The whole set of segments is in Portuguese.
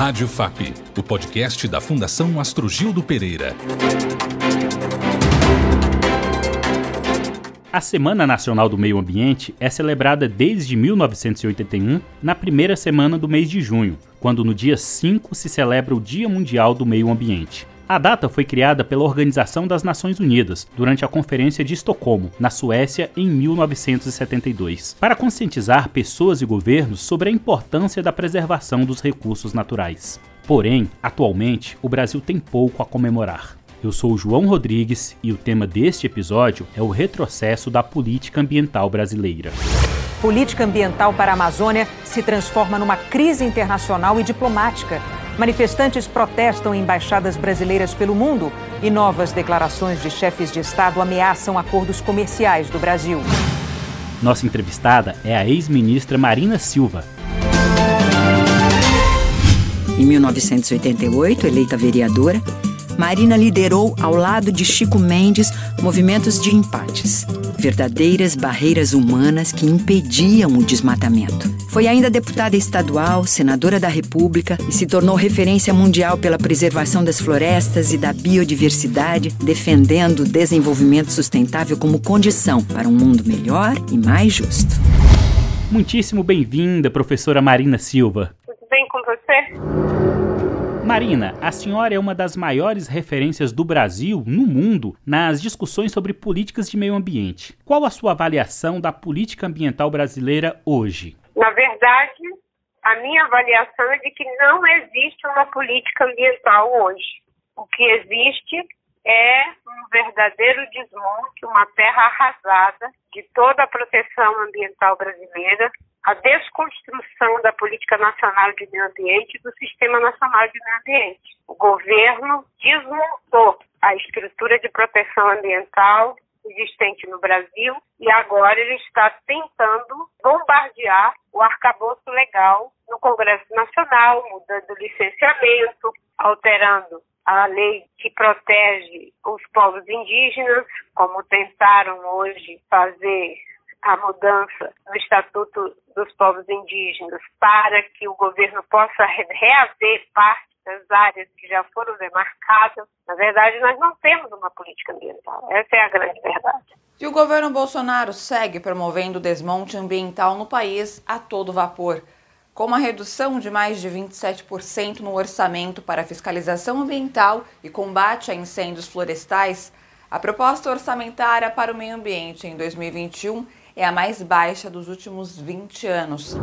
Rádio FAP, o podcast da Fundação Astrogildo Pereira. A Semana Nacional do Meio Ambiente é celebrada desde 1981, na primeira semana do mês de junho, quando no dia 5 se celebra o Dia Mundial do Meio Ambiente. A data foi criada pela Organização das Nações Unidas durante a Conferência de Estocolmo, na Suécia, em 1972, para conscientizar pessoas e governos sobre a importância da preservação dos recursos naturais. Porém, atualmente, o Brasil tem pouco a comemorar. Eu sou João Rodrigues e o tema deste episódio é o retrocesso da política ambiental brasileira. Política ambiental para a Amazônia se transforma numa crise internacional e diplomática Manifestantes protestam em embaixadas brasileiras pelo mundo e novas declarações de chefes de Estado ameaçam acordos comerciais do Brasil. Nossa entrevistada é a ex-ministra Marina Silva. Em 1988, eleita vereadora, Marina liderou, ao lado de Chico Mendes, movimentos de empates verdadeiras barreiras humanas que impediam o desmatamento. Foi ainda deputada estadual, senadora da República e se tornou referência mundial pela preservação das florestas e da biodiversidade, defendendo o desenvolvimento sustentável como condição para um mundo melhor e mais justo. Muitíssimo bem-vinda, professora Marina Silva. Tudo bem com você? Marina, a senhora é uma das maiores referências do Brasil no mundo nas discussões sobre políticas de meio ambiente. Qual a sua avaliação da política ambiental brasileira hoje? Na verdade, a minha avaliação é de que não existe uma política ambiental hoje. O que existe é um verdadeiro desmonte, uma terra arrasada de toda a proteção ambiental brasileira, a desconstrução da política nacional de meio ambiente e do sistema nacional de meio ambiente. O governo desmontou a estrutura de proteção ambiental existente no Brasil e agora ele está tentando bombardear o arcabouço legal no Congresso Nacional, mudando o licenciamento, alterando a lei que protege os povos indígenas, como tentaram hoje fazer a mudança no Estatuto dos Povos Indígenas para que o governo possa reaver parte das áreas que já foram demarcadas. Na verdade, nós não temos uma política ambiental. Essa é a grande verdade. E o governo Bolsonaro segue promovendo o desmonte ambiental no país a todo vapor. Com uma redução de mais de 27% no orçamento para fiscalização ambiental e combate a incêndios florestais, a proposta orçamentária para o meio ambiente em 2021 é a mais baixa dos últimos 20 anos.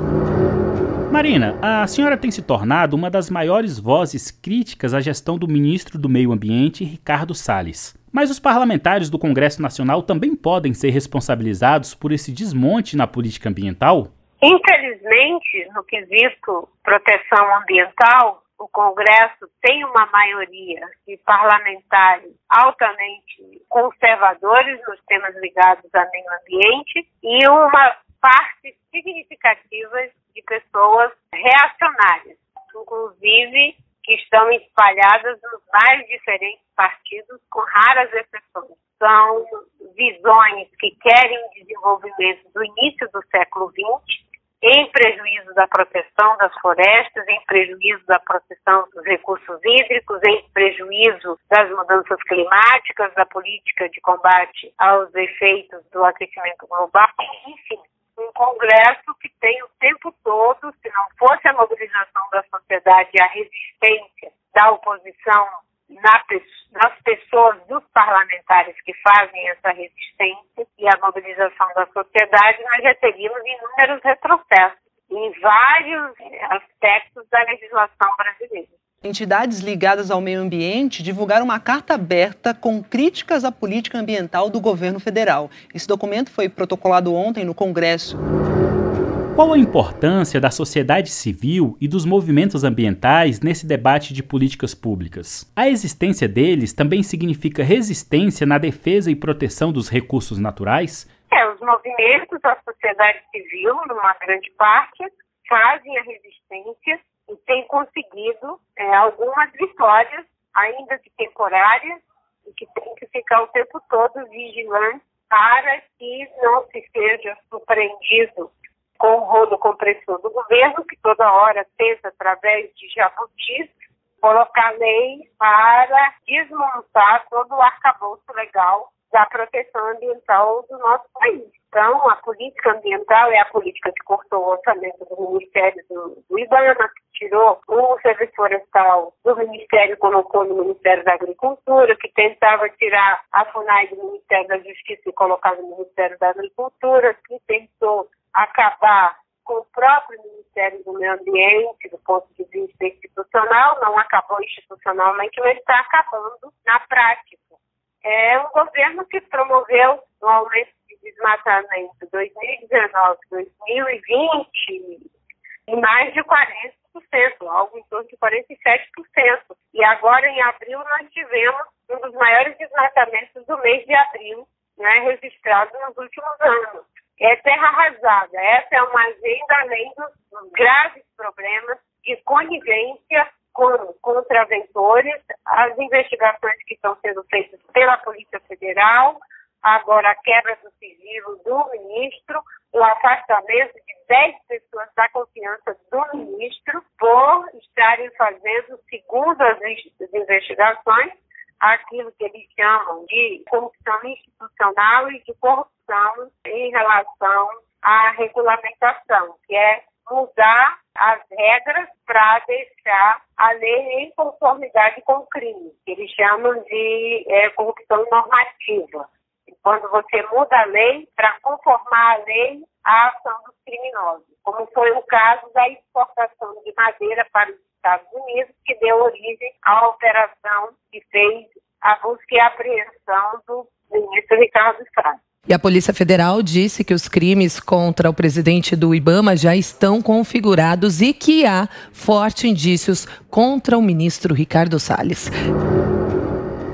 Marina, a senhora tem se tornado uma das maiores vozes críticas à gestão do ministro do Meio Ambiente, Ricardo Salles. Mas os parlamentares do Congresso Nacional também podem ser responsabilizados por esse desmonte na política ambiental? Infelizmente, no quesito proteção ambiental, o Congresso tem uma maioria de parlamentares altamente conservadores nos temas ligados ao meio ambiente e uma parte significativa de pessoas reacionárias, inclusive que estão espalhadas nos mais diferentes partidos, com raras exceções. São visões que querem desenvolvimento do início do século XX em prejuízo da proteção das florestas, em prejuízo da proteção dos recursos hídricos, em prejuízo das mudanças climáticas, da política de combate aos efeitos do aquecimento global, enfim, um Congresso que tem o tempo todo, se não fosse a mobilização da sociedade e a resistência da oposição na, nas pessoas dos parlamentares que fazem essa resistência e a mobilização da sociedade, nós já teríamos inúmeros retrocessos em vários aspectos da legislação brasileira. Entidades ligadas ao meio ambiente divulgaram uma carta aberta com críticas à política ambiental do governo federal. Esse documento foi protocolado ontem no Congresso. Qual a importância da sociedade civil e dos movimentos ambientais nesse debate de políticas públicas? A existência deles também significa resistência na defesa e proteção dos recursos naturais? É, os movimentos da sociedade civil, numa grande parte, fazem a resistência e têm conseguido é, algumas vitórias, ainda que temporárias, e que tem que ficar o tempo todo vigilante para que não se seja surpreendido com o rolo compressor do governo, que toda hora tenta, através de jabutis, colocar lei para desmontar todo o arcabouço legal da proteção ambiental do nosso país. Então, a política ambiental é a política que cortou o orçamento do Ministério do, do IBAMA, que tirou o serviço florestal do Ministério colocou no Ministério da Agricultura, que tentava tirar a FUNAI do Ministério da Justiça e colocar no Ministério da Agricultura, que tentou acabar com o próprio Ministério do Meio Ambiente, do ponto de vista institucional, não acabou institucionalmente, mas está acabando na prática. É um governo que promoveu um aumento de desmatamento 2019, 2020 em mais de 40%, algo em torno de 47%. E agora, em abril, nós tivemos um dos maiores desmatamentos do mês de abril, né, registrado nos últimos anos é terra arrasada. Essa é uma agenda além dos graves problemas de conivência com contraventores, as investigações que estão sendo feitas pela Polícia Federal, agora a quebra do sigilo do ministro, o afastamento de 10 pessoas da confiança do ministro por estarem fazendo, segundo as investigações, aquilo que eles chamam de corrupção institucional e de corrupção em relação à regulamentação, que é mudar as regras para deixar a lei em conformidade com o crime, que eles chamam de é, corrupção normativa. Quando você muda a lei para conformar a lei à ação dos criminosos, como foi o caso da exportação de madeira para os Estados Unidos, que deu origem à operação que fez a busca e a apreensão do ministro Ricardo Salles. E a Polícia Federal disse que os crimes contra o presidente do Ibama já estão configurados e que há fortes indícios contra o ministro Ricardo Salles.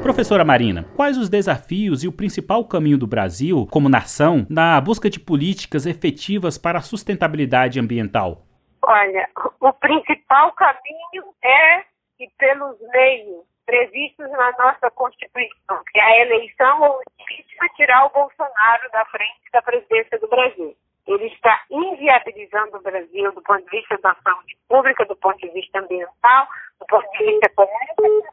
Professora Marina, quais os desafios e o principal caminho do Brasil, como nação, na busca de políticas efetivas para a sustentabilidade ambiental? Olha, o principal caminho é que, pelos meios previstos na nossa Constituição, que é a eleição ou impeachment, tirar o Bolsonaro da frente da presidência do Brasil. Ele está inviabilizando o Brasil do ponto de vista da saúde pública, do ponto de vista ambiental, do ponto de vista econômico.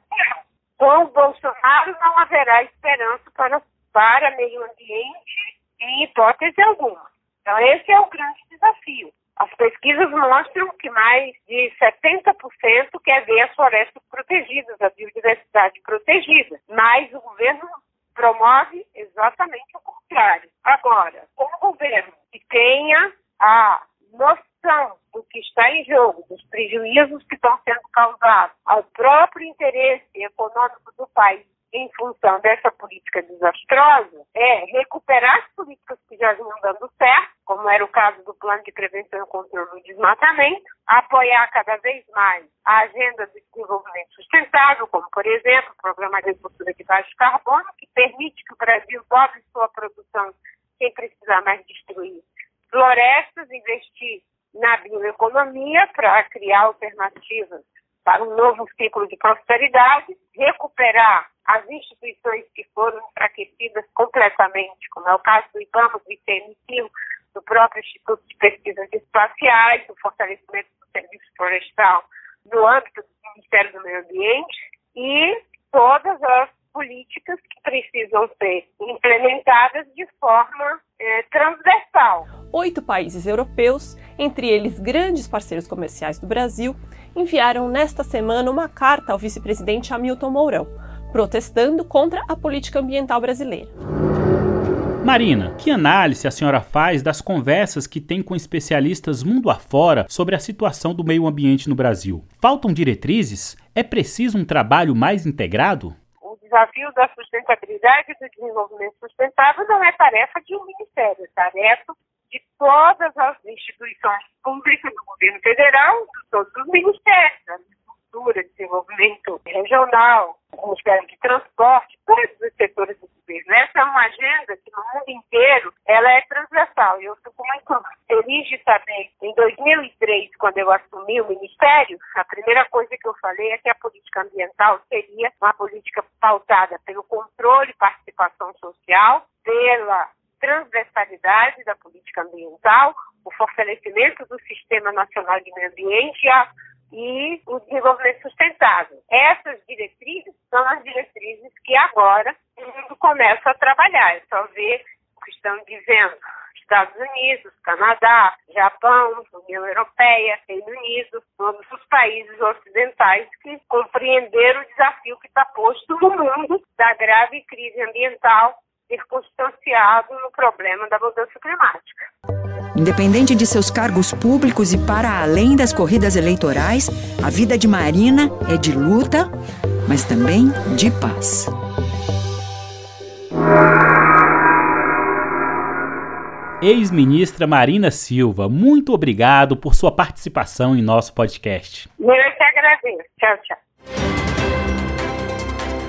Com o Bolsonaro não haverá esperança para, para meio ambiente em hipótese alguma. Então esse é o grande desafio. As pesquisas mostram que mais de 70% quer ver as florestas protegidas, a biodiversidade protegida. Mas o governo promove exatamente o contrário. Agora, um governo que tenha a noção do que está em jogo, dos prejuízos que estão sendo causados ao próprio interesse econômico do país em função dessa política desastrosa é recuperar as políticas que já vinham dando certo, como era o caso do Plano de Prevenção e Controle do Desmatamento, apoiar cada vez mais a agenda do desenvolvimento sustentável, como, por exemplo, o Programa de Agricultura de Baixo Carbono, que permite que o Brasil dobre sua produção sem precisar mais destruir florestas, investir na bioeconomia para criar alternativas para um novo ciclo de prosperidade, recuperar as instituições que foram enfraquecidas completamente, como é o caso do IBAMA, do ICMQ, do próprio Instituto de Pesquisas Espaciais, o fortalecimento do serviço florestal no âmbito do Ministério do Meio Ambiente e todas as políticas que precisam ser implementadas de forma é, transversal. Oito países europeus, entre eles grandes parceiros comerciais do Brasil, enviaram nesta semana uma carta ao vice-presidente Hamilton Mourão, protestando contra a política ambiental brasileira. Marina, que análise a senhora faz das conversas que tem com especialistas mundo afora sobre a situação do meio ambiente no Brasil? Faltam diretrizes? É preciso um trabalho mais integrado? O desafio da sustentabilidade e do desenvolvimento sustentável não é tarefa de um ministério, é tarefa de todas as instituições públicas do governo federal, de todos os ministérios, agricultura, desenvolvimento regional, Ministério de Transporte, todos os setores do governo. Essa é uma agenda que no mundo inteiro ela é transversal. Eu fico muito feliz de saber, em 2003, quando eu assumi o Ministério, a primeira coisa que eu falei é que a política ambiental seria uma política pautada pelo controle e participação social, pela transversalidade da política ambiental, o fortalecimento do Sistema Nacional de Meio Ambiente e, a, e o desenvolvimento sustentável. Essas diretrizes são as diretrizes que agora o mundo começa a trabalhar. É só ver o que estão dizendo Estados Unidos, Canadá, Japão, União Europeia, Reino Unido, todos os países ocidentais que compreenderam o desafio que está posto no mundo da grave crise ambiental circunstanciado no problema da mudança climática. Independente de seus cargos públicos e para além das corridas eleitorais, a vida de Marina é de luta, mas também de paz. Ex-ministra Marina Silva, muito obrigado por sua participação em nosso podcast. Eu que agradeço. Tchau, tchau.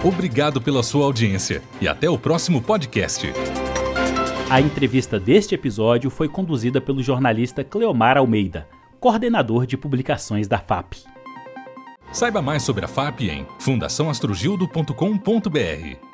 Obrigado pela sua audiência e até o próximo podcast. A entrevista deste episódio foi conduzida pelo jornalista Cleomar Almeida, coordenador de publicações da FAP. Saiba mais sobre a FAP em fundaçãoastrogildo.com.br.